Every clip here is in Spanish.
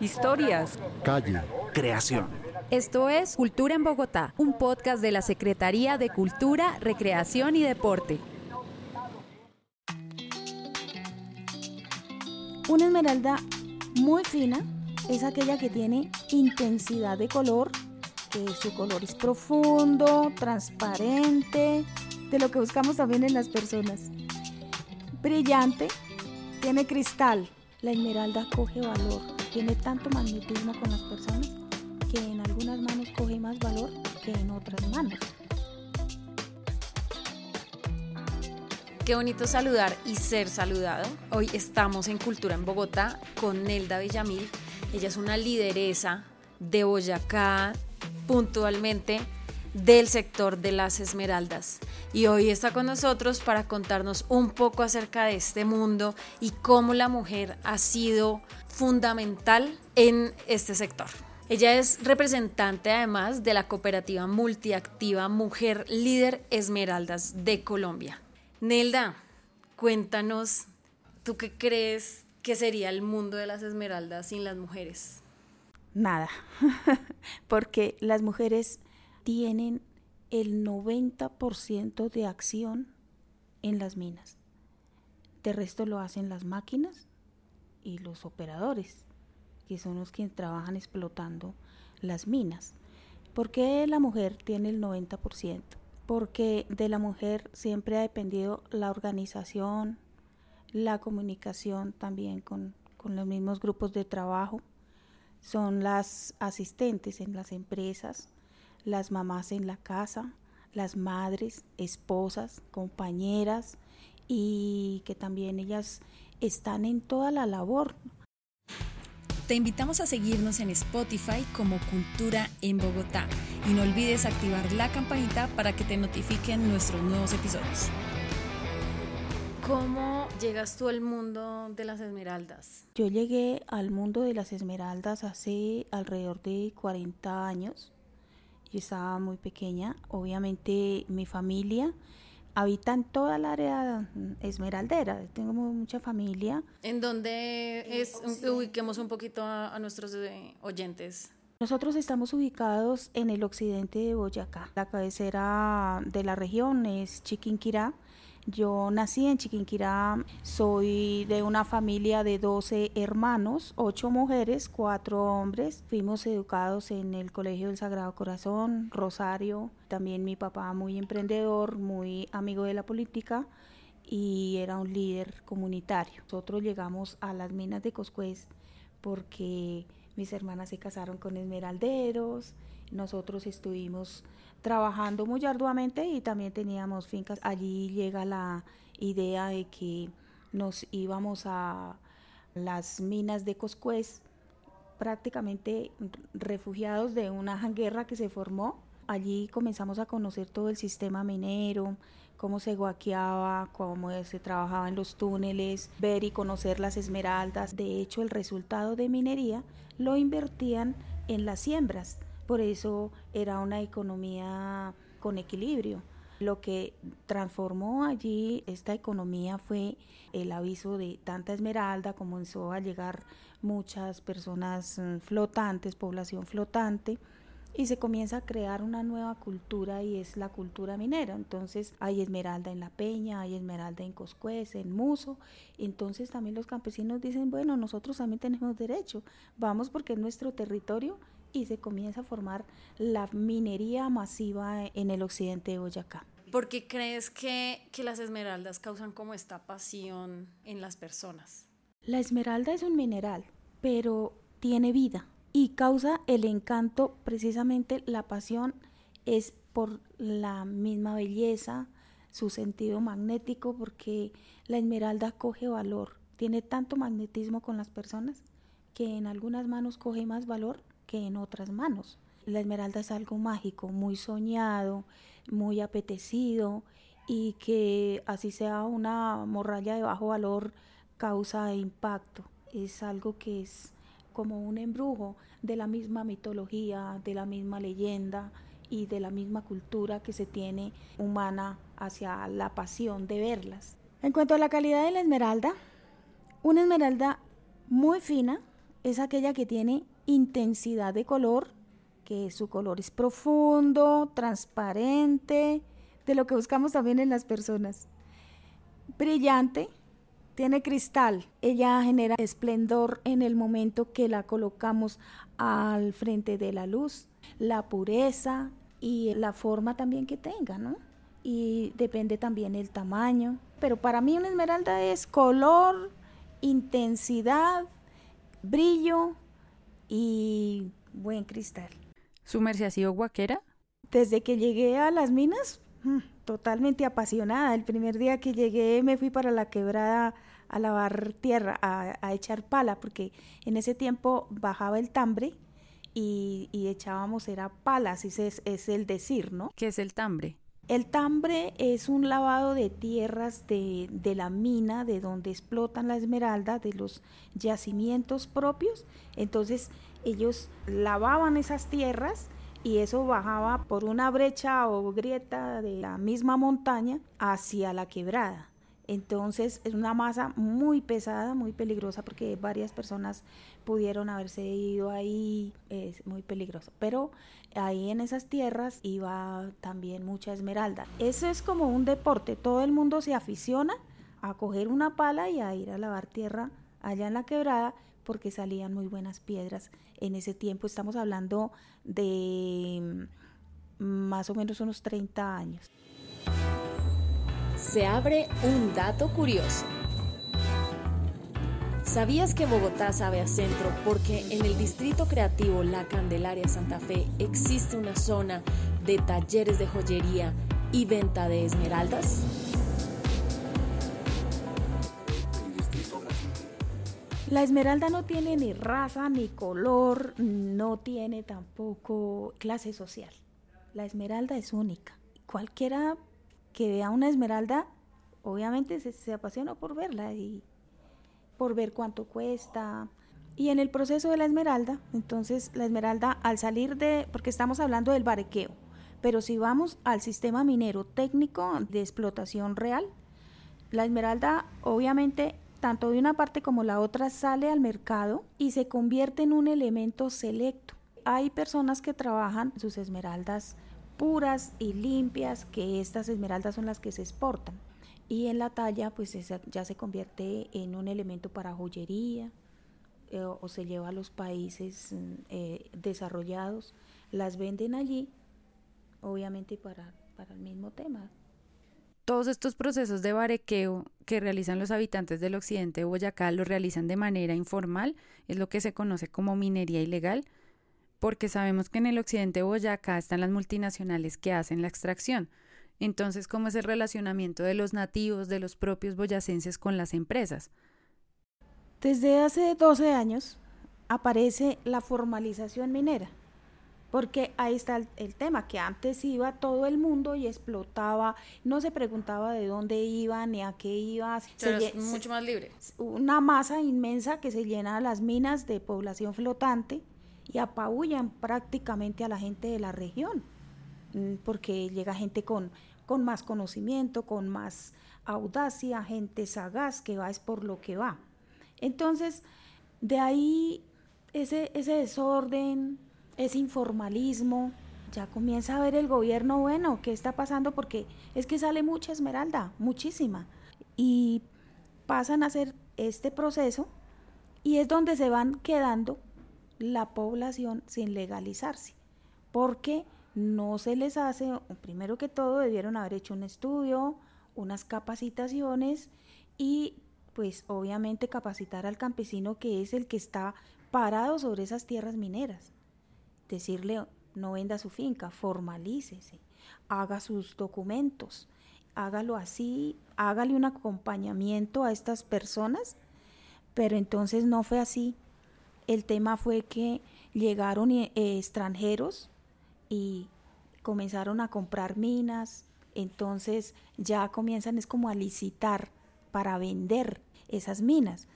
Historias. Calle. Creación. Esto es Cultura en Bogotá, un podcast de la Secretaría de Cultura, Recreación y Deporte. Una esmeralda muy fina es aquella que tiene intensidad de color, que su color es profundo, transparente, de lo que buscamos también en las personas. Brillante, tiene cristal. La esmeralda coge valor, tiene tanto magnetismo con las personas que en algunas manos coge más valor que en otras manos. Qué bonito saludar y ser saludado. Hoy estamos en Cultura en Bogotá con Nelda Villamil. Ella es una lideresa de Boyacá, puntualmente del sector de las esmeraldas. Y hoy está con nosotros para contarnos un poco acerca de este mundo y cómo la mujer ha sido fundamental en este sector. Ella es representante además de la cooperativa multiactiva Mujer Líder Esmeraldas de Colombia. Nelda, cuéntanos, ¿tú qué crees que sería el mundo de las esmeraldas sin las mujeres? Nada, porque las mujeres tienen el 90% de acción en las minas. De resto lo hacen las máquinas y los operadores, que son los que trabajan explotando las minas. ¿Por qué la mujer tiene el 90%? Porque de la mujer siempre ha dependido la organización, la comunicación también con, con los mismos grupos de trabajo. Son las asistentes en las empresas, las mamás en la casa, las madres, esposas, compañeras y que también ellas están en toda la labor. Te invitamos a seguirnos en Spotify como Cultura en Bogotá y no olvides activar la campanita para que te notifiquen nuestros nuevos episodios. ¿Cómo llegas tú al mundo de las esmeraldas? Yo llegué al mundo de las esmeraldas hace alrededor de 40 años yo estaba muy pequeña. Obviamente mi familia habita en toda la área esmeraldera. Tengo mucha familia. ¿En dónde es? Ubiquemos un poquito a, a nuestros eh, oyentes. Nosotros estamos ubicados en el occidente de Boyacá. La cabecera de la región es Chiquinquirá yo nací en Chiquinquirá, soy de una familia de 12 hermanos, 8 mujeres, 4 hombres. Fuimos educados en el Colegio del Sagrado Corazón, Rosario. También mi papá muy emprendedor, muy amigo de la política y era un líder comunitario. Nosotros llegamos a las minas de Coscuez porque mis hermanas se casaron con esmeralderos, nosotros estuvimos trabajando muy arduamente y también teníamos fincas. Allí llega la idea de que nos íbamos a las minas de Coscuez, prácticamente refugiados de una guerra que se formó. Allí comenzamos a conocer todo el sistema minero, cómo se guaqueaba, cómo se trabajaba en los túneles, ver y conocer las esmeraldas. De hecho, el resultado de minería lo invertían en las siembras por eso era una economía con equilibrio. Lo que transformó allí esta economía fue el aviso de tanta esmeralda, comenzó a llegar muchas personas mm, flotantes, población flotante, y se comienza a crear una nueva cultura y es la cultura minera. Entonces hay esmeralda en La Peña, hay esmeralda en Coscuez, en Muso. Entonces también los campesinos dicen, bueno, nosotros también tenemos derecho, vamos porque es nuestro territorio y se comienza a formar la minería masiva en el occidente de Boyacá. ¿Por qué crees que, que las esmeraldas causan como esta pasión en las personas? La esmeralda es un mineral, pero tiene vida y causa el encanto, precisamente la pasión es por la misma belleza, su sentido magnético, porque la esmeralda coge valor, tiene tanto magnetismo con las personas que en algunas manos coge más valor que en otras manos. La esmeralda es algo mágico, muy soñado, muy apetecido y que así sea una morralla de bajo valor causa impacto. Es algo que es como un embrujo de la misma mitología, de la misma leyenda y de la misma cultura que se tiene humana hacia la pasión de verlas. En cuanto a la calidad de la esmeralda, una esmeralda muy fina es aquella que tiene intensidad de color, que su color es profundo, transparente, de lo que buscamos también en las personas. Brillante, tiene cristal, ella genera esplendor en el momento que la colocamos al frente de la luz, la pureza y la forma también que tenga, ¿no? Y depende también el tamaño. Pero para mí una esmeralda es color, intensidad, brillo y buen cristal. ¿Su merced ha sido guaquera? Desde que llegué a las minas, mm, totalmente apasionada. El primer día que llegué me fui para la quebrada a lavar tierra, a, echar pala, porque en ese tiempo bajaba el tambre y, echábamos, era pala, así es, es el decir, ¿no? ¿Qué es el tambre? El tambre es un lavado de tierras de, de, la mina, de donde explotan la esmeralda, de los yacimientos propios. Entonces ellos lavaban esas tierras y eso bajaba por una brecha o grieta de la misma montaña hacia la quebrada. Entonces es una masa muy pesada, muy peligrosa porque varias personas pudieron haberse ido ahí, es muy peligroso. Pero ahí en esas tierras iba también mucha esmeralda. Eso es como un deporte, todo el mundo se aficiona a coger una pala y a ir a lavar tierra allá en la quebrada porque salían muy buenas piedras. En ese tiempo estamos hablando de mm, más o menos unos 30 años se abre un dato curioso. ¿Sabías que Bogotá sabe a centro porque en el distrito creativo La Candelaria Santa Fe existe una zona de talleres de joyería y venta de esmeraldas? La esmeralda no tiene ni raza, ni color, no tiene tampoco clase social. La esmeralda es única. Cualquiera que vea una esmeralda, obviamente se, apasiona por verla y por ver cuánto cuesta. Y en el proceso de la esmeralda, entonces la esmeralda al salir de, porque estamos hablando del barequeo, pero si vamos al sistema minero técnico de explotación real, la esmeralda obviamente tanto de una parte como la otra sale al mercado y se convierte en un elemento selecto. Hay personas que trabajan sus esmeraldas puras y limpias, que estas esmeraldas son las que se exportan. Y en la talla, pues ya se convierte en un elemento para joyería eh, o se lleva a los países mm, eh, desarrollados, las venden allí, obviamente para, para el mismo tema. Todos estos procesos de barequeo que realizan los habitantes del occidente de Boyacá lo realizan de manera informal, es lo que se conoce como minería ilegal, porque sabemos que en el occidente de Boyacá están las multinacionales que hacen la extracción. Entonces, ¿cómo es el relacionamiento de los nativos, de los propios boyacenses con las empresas? Desde hace 12 años aparece la formalización minera, porque ahí está el, tema, que antes iba todo el mundo y explotaba, no se preguntaba de dónde iba ni a qué iba. se, mucho más libre. Una masa inmensa que se llena las minas de población flotante y apabullan prácticamente a la gente de la región, mm, porque llega gente con, con más conocimiento, con más audacia, gente sagaz que va es por lo que va. Entonces, de ahí ese, ese desorden, ese informalismo, ya comienza a ver el gobierno, bueno, ¿qué está pasando? Porque es que sale mucha esmeralda, muchísima. Y pasan a hacer este proceso y es donde se van quedando la población sin legalizarse, porque no se les hace, primero que todo debieron haber hecho un estudio, unas capacitaciones y pues obviamente capacitar al campesino que es el que está parado sobre esas tierras mineras. Decirle, no venda su finca, formalícese, haga sus documentos, hágalo así, hágale un acompañamiento a estas personas, pero entonces no fue así. El tema fue que llegaron eh, extranjeros y comenzaron a comprar minas, entonces ya comienzan es como a licitar para vender esas minas,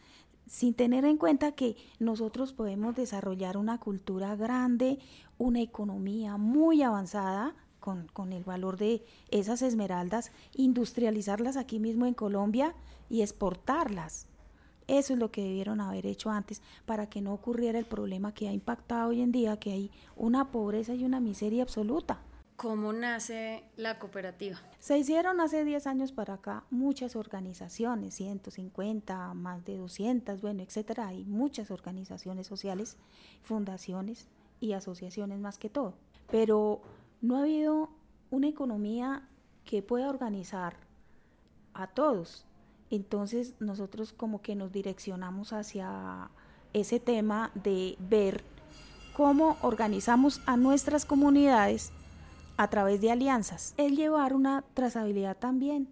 sin tener en cuenta que nosotros podemos desarrollar una cultura grande, una economía muy avanzada con, con, el valor de esas esmeraldas, industrializarlas aquí mismo en Colombia y exportarlas Eso es lo que debieron haber hecho antes para que no ocurriera el problema que ha impactado hoy en día, que hay una pobreza y una miseria absoluta. ¿Cómo nace la cooperativa? Se hicieron hace 10 años para acá muchas organizaciones, 150, más de 200, bueno, etcétera. Hay muchas organizaciones sociales, fundaciones y asociaciones más que todo. Pero no ha habido una economía que pueda organizar a todos. Entonces nosotros como que nos direccionamos hacia ese tema de ver cómo organizamos a nuestras comunidades a través de alianzas. Es llevar una trazabilidad también,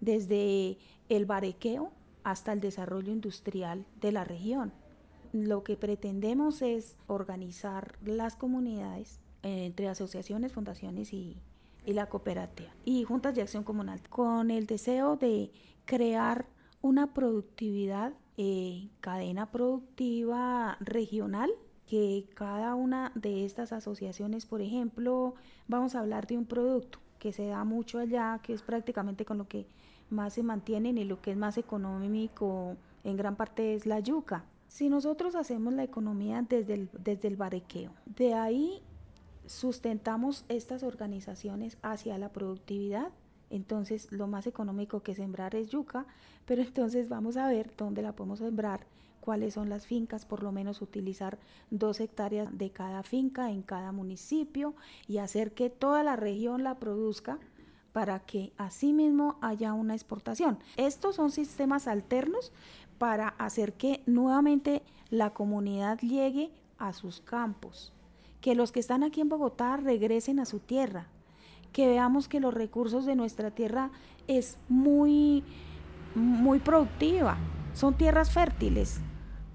desde el barequeo hasta el desarrollo industrial de la región. Lo que pretendemos es organizar las comunidades entre asociaciones, fundaciones y, la cooperativa y juntas de acción comunal con el deseo de crear una productividad, eh, cadena productiva regional que cada una de estas asociaciones, por ejemplo, vamos a hablar de un producto que se da mucho allá, que es prácticamente con lo que más se mantienen y lo que es más económico en gran parte es la yuca. Si nosotros hacemos la economía desde el, desde el barequeo, de ahí sustentamos estas organizaciones hacia la productividad, entonces lo más económico que sembrar es yuca, pero entonces vamos a ver dónde la podemos sembrar cuáles son las fincas, por lo menos utilizar dos hectáreas de cada finca en cada municipio y hacer que toda la región la produzca para que asimismo haya una exportación. Estos son sistemas alternos para hacer que nuevamente la comunidad llegue a sus campos, que los que están aquí en Bogotá regresen a su tierra, que veamos que los recursos de nuestra tierra es muy muy productiva, son tierras fértiles,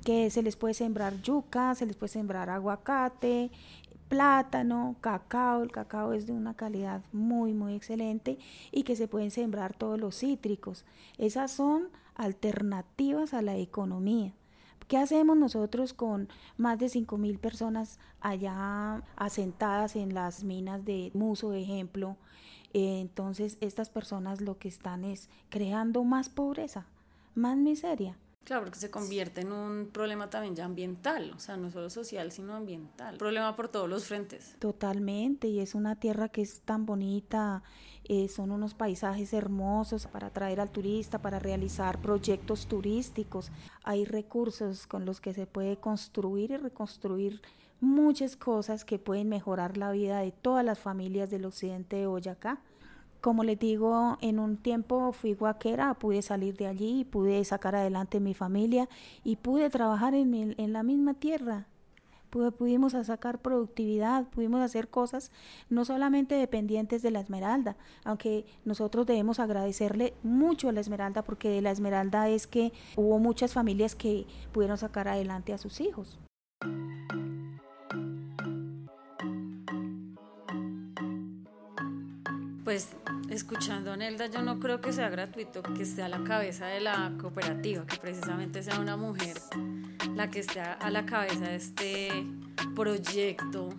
que se les puede sembrar yuca, se les puede sembrar aguacate, plátano, cacao, el cacao es de una calidad muy muy excelente y que se pueden sembrar todos los cítricos. Esas son alternativas a la economía. ¿Qué hacemos nosotros con más de 5 mil personas allá asentadas en las minas de Muso, ejemplo? Eh, entonces estas personas lo que están es creando más pobreza, más miseria. Claro, porque se convierte en un problema también ya ambiental, o sea, no solo social, sino ambiental. Problema por todos los frentes. Totalmente, y es una tierra que es tan bonita, eh, son unos paisajes hermosos para atraer al turista, para realizar proyectos turísticos. Hay recursos con los que se puede construir y reconstruir muchas cosas que pueden mejorar la vida de todas las familias del occidente de Boyacá. Como les digo, en un tiempo fui guaquera, pude salir de allí, pude sacar adelante mi familia y pude trabajar en, la misma tierra. pudimos sacar productividad, pudimos hacer cosas no solamente dependientes de la Esmeralda, aunque nosotros debemos agradecerle mucho a la Esmeralda porque de la Esmeralda es que hubo muchas familias que pudieron sacar adelante a sus hijos. Pues escuchando a Nelda, yo no creo que sea gratuito que esté a la cabeza de la cooperativa, que precisamente sea una mujer la que esté a la cabeza de este proyecto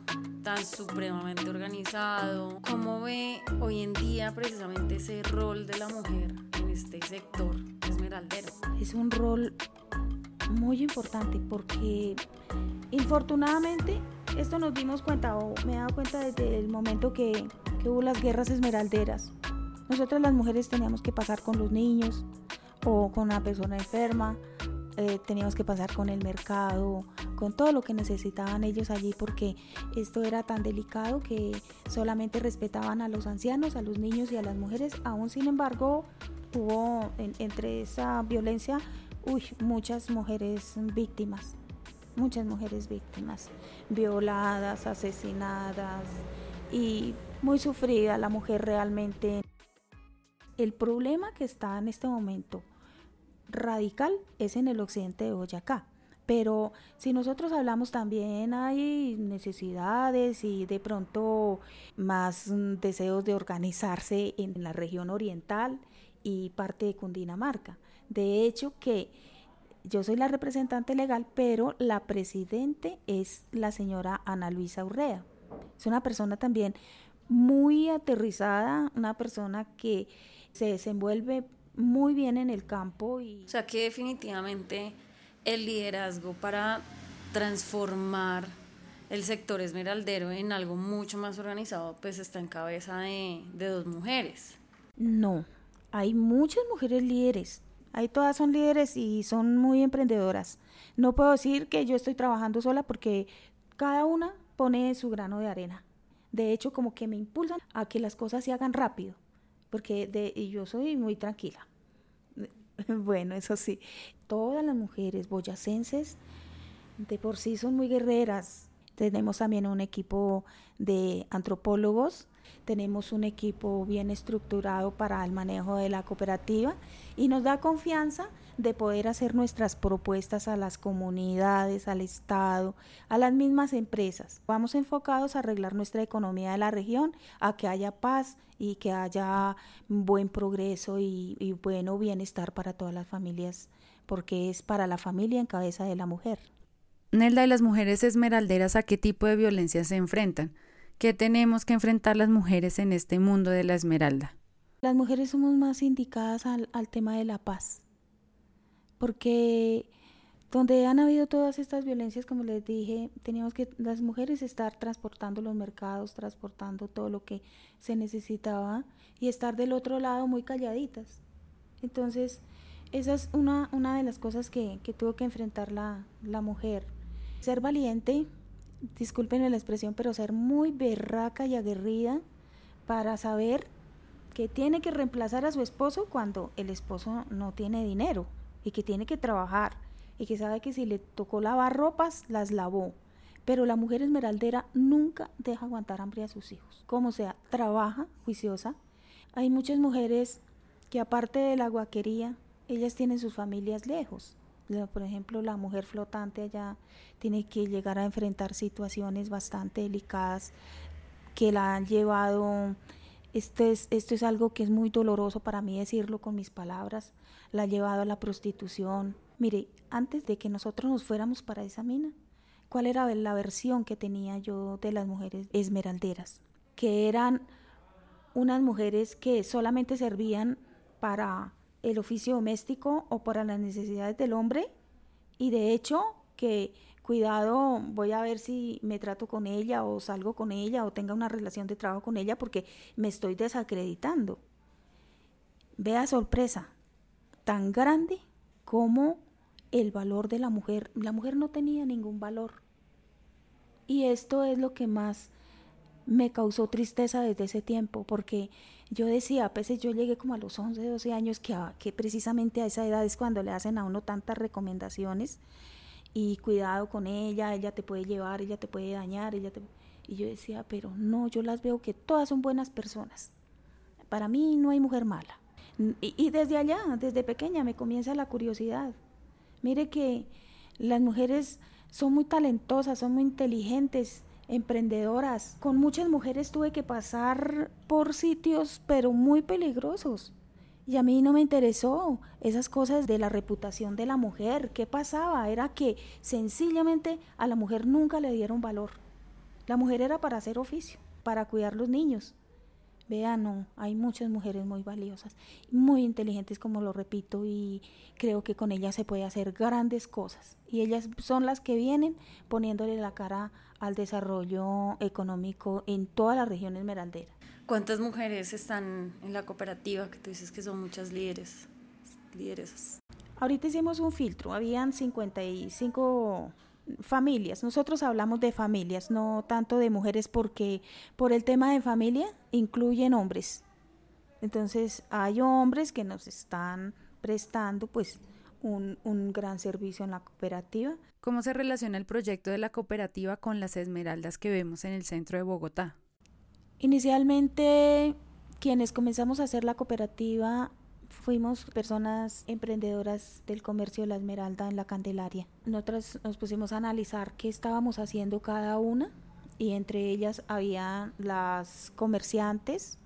tan supremamente organizado. ¿Cómo ve hoy en día precisamente ese rol de la mujer en este sector esmeraldero? Es un rol muy importante porque infortunadamente esto nos dimos cuenta o me he dado cuenta desde el momento que hubo las guerras esmeralderas. Nosotras las mujeres teníamos que pasar con los niños o con una persona enferma, eh, teníamos que pasar con el mercado, con todo lo que necesitaban ellos allí porque esto era tan delicado que solamente respetaban a los ancianos, a los niños y a las mujeres. Aún sin embargo, hubo entre esa violencia muchas mujeres víctimas, muchas mujeres víctimas, violadas, asesinadas y muy sufrida la mujer realmente. El problema que está en este momento radical es en el occidente de Boyacá. Pero si nosotros hablamos también hay necesidades y de pronto más deseos de organizarse en la región oriental y parte de Cundinamarca. De hecho que yo soy la representante legal, pero la presidente es la señora Ana Luisa Urrea. Es una persona también muy aterrizada, una persona que se desenvuelve muy bien en el campo. Y... O sea que definitivamente el liderazgo para transformar el sector esmeraldero en algo mucho más organizado, pues está en cabeza de, de dos mujeres. No, hay muchas mujeres líderes. Ahí todas son líderes y son muy emprendedoras. No puedo decir que yo estoy trabajando sola porque cada una pone su grano de arena. De hecho, como que me impulsan a que las cosas se hagan rápido, porque de, yo soy muy tranquila. Bueno, eso sí, todas las mujeres boyacenses de por sí son muy guerreras. Tenemos también un equipo de antropólogos tenemos un equipo bien estructurado para el manejo de la cooperativa y nos da confianza de poder hacer nuestras propuestas a las comunidades, al Estado, a las mismas empresas. Vamos enfocados a arreglar nuestra economía de la región, a que haya paz y que haya buen progreso y, y bueno bienestar para todas las familias, porque es para la familia en cabeza de la mujer. Nelda, ¿y las mujeres esmeralderas a qué tipo de violencia se enfrentan? ¿Qué tenemos que enfrentar las mujeres en este mundo de la esmeralda? Las mujeres somos más indicadas al, tema de la paz, porque donde han habido todas estas violencias, como les dije, teníamos que las mujeres estar transportando los mercados, transportando todo lo que se necesitaba y estar del otro lado muy calladitas. Entonces, esa es una, una de las cosas que, que tuvo que enfrentar la, la mujer. Ser valiente, disculpen la expresión, pero ser muy berraca y aguerrida para saber que tiene que reemplazar a su esposo cuando el esposo no tiene dinero y que tiene que trabajar y que sabe que si le tocó lavar ropas, las lavó. Pero la mujer esmeraldera nunca deja aguantar hambre a sus hijos. Como sea, trabaja juiciosa. Hay muchas mujeres que aparte de la guaquería, ellas tienen sus familias lejos por ejemplo, la mujer flotante allá tiene que llegar a enfrentar situaciones bastante delicadas que la han llevado, esto es, esto es algo que es muy doloroso para mí decirlo con mis palabras, la ha llevado a la prostitución. Mire, antes de que nosotros nos fuéramos para esa mina, ¿cuál era la versión que tenía yo de las mujeres esmeralderas? Que eran unas mujeres que solamente servían para el oficio doméstico o para las necesidades del hombre y de hecho que cuidado, voy a ver si me trato con ella o salgo con ella o tenga una relación de trabajo con ella porque me estoy desacreditando. Vea sorpresa, tan grande como el valor de la mujer. La mujer no tenía ningún valor. Y esto es lo que más me causó tristeza desde ese tiempo, porque yo decía, a veces yo llegué como a los 11, 12 años, que, que precisamente a esa edad es cuando le hacen a uno tantas recomendaciones y cuidado con ella, ella te puede llevar, ella te puede dañar, ella te... Y yo decía, pero no, yo las veo que todas son buenas personas. Para mí no hay mujer mala. Y, desde allá, desde pequeña, me comienza la curiosidad. Mire que las mujeres son muy talentosas, son muy inteligentes, emprendedoras. Con muchas mujeres tuve que pasar por sitios, pero muy peligrosos. Y a mí no me interesó esas cosas de la reputación de la mujer. ¿Qué pasaba? Era que sencillamente a la mujer nunca le dieron valor. La mujer era para hacer oficio, para cuidar los niños. Vean, no, hay muchas mujeres muy valiosas, muy inteligentes, como lo repito, y creo que con ellas se puede hacer grandes cosas. Y ellas son las que vienen poniéndole la cara al desarrollo económico en toda la región esmeraldera. ¿Cuántas mujeres están en la cooperativa? Que tú dices que son muchas líderes, lideresas. Ahorita hicimos un filtro, habían 55 familias. Nosotros hablamos de familias, no tanto de mujeres, porque por el tema de familia incluyen hombres. Entonces hay hombres que nos están prestando pues un, un gran servicio en la cooperativa. ¿Cómo se relaciona el proyecto de la cooperativa con las esmeraldas que vemos en el centro de Bogotá? Inicialmente, quienes comenzamos a hacer la cooperativa fuimos personas emprendedoras del comercio de la esmeralda en la Candelaria. Nosotras nos pusimos a analizar qué estábamos haciendo cada una y entre ellas había las comerciantes,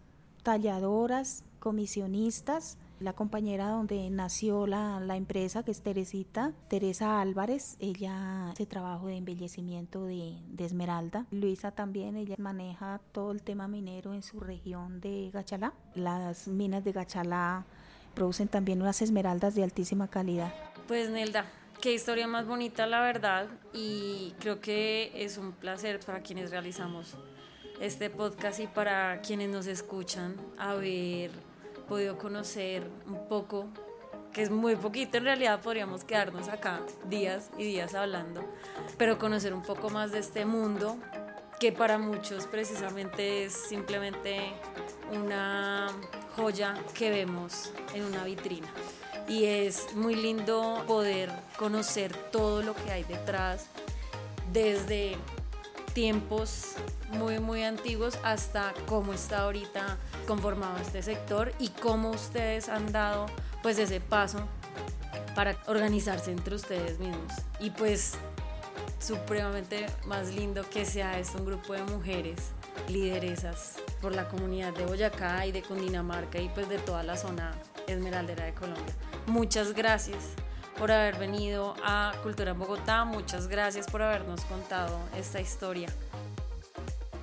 talladoras, comisionistas, la compañera donde nació la, la, empresa, que es Teresita, Teresa Álvarez, ella hace trabajo de embellecimiento de, de, Esmeralda. Luisa también, ella maneja todo el tema minero en su región de Gachalá. Las minas de Gachalá producen también unas esmeraldas de altísima calidad. Pues Nelda, qué historia más bonita la verdad y creo que es un placer para quienes realizamos este podcast y para quienes nos escuchan haber podido conocer un poco, que es muy poquito, en realidad podríamos quedarnos acá días y días hablando, pero conocer un poco más de este mundo que para muchos precisamente es simplemente una que vemos en una vitrina. Y es muy lindo poder conocer todo lo que hay detrás, desde tiempos muy muy antiguos hasta cómo está ahorita conformado este sector y cómo ustedes han dado pues ese paso para organizarse entre ustedes mismos. Y pues supremamente más lindo que sea esto un grupo de mujeres lideresas por la comunidad de Boyacá y de Cundinamarca y pues de toda la zona esmeraldera de Colombia. Muchas gracias por haber venido a Cultura en Bogotá, muchas gracias por habernos contado esta historia.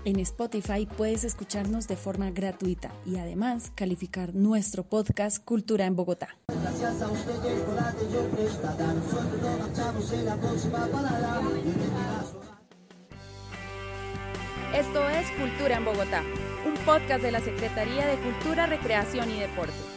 En Spotify puedes escucharnos de forma gratuita y además calificar nuestro podcast Cultura en Bogotá. Esto es Cultura en Bogotá, un podcast de la Secretaría de Cultura, Recreación y Deporte.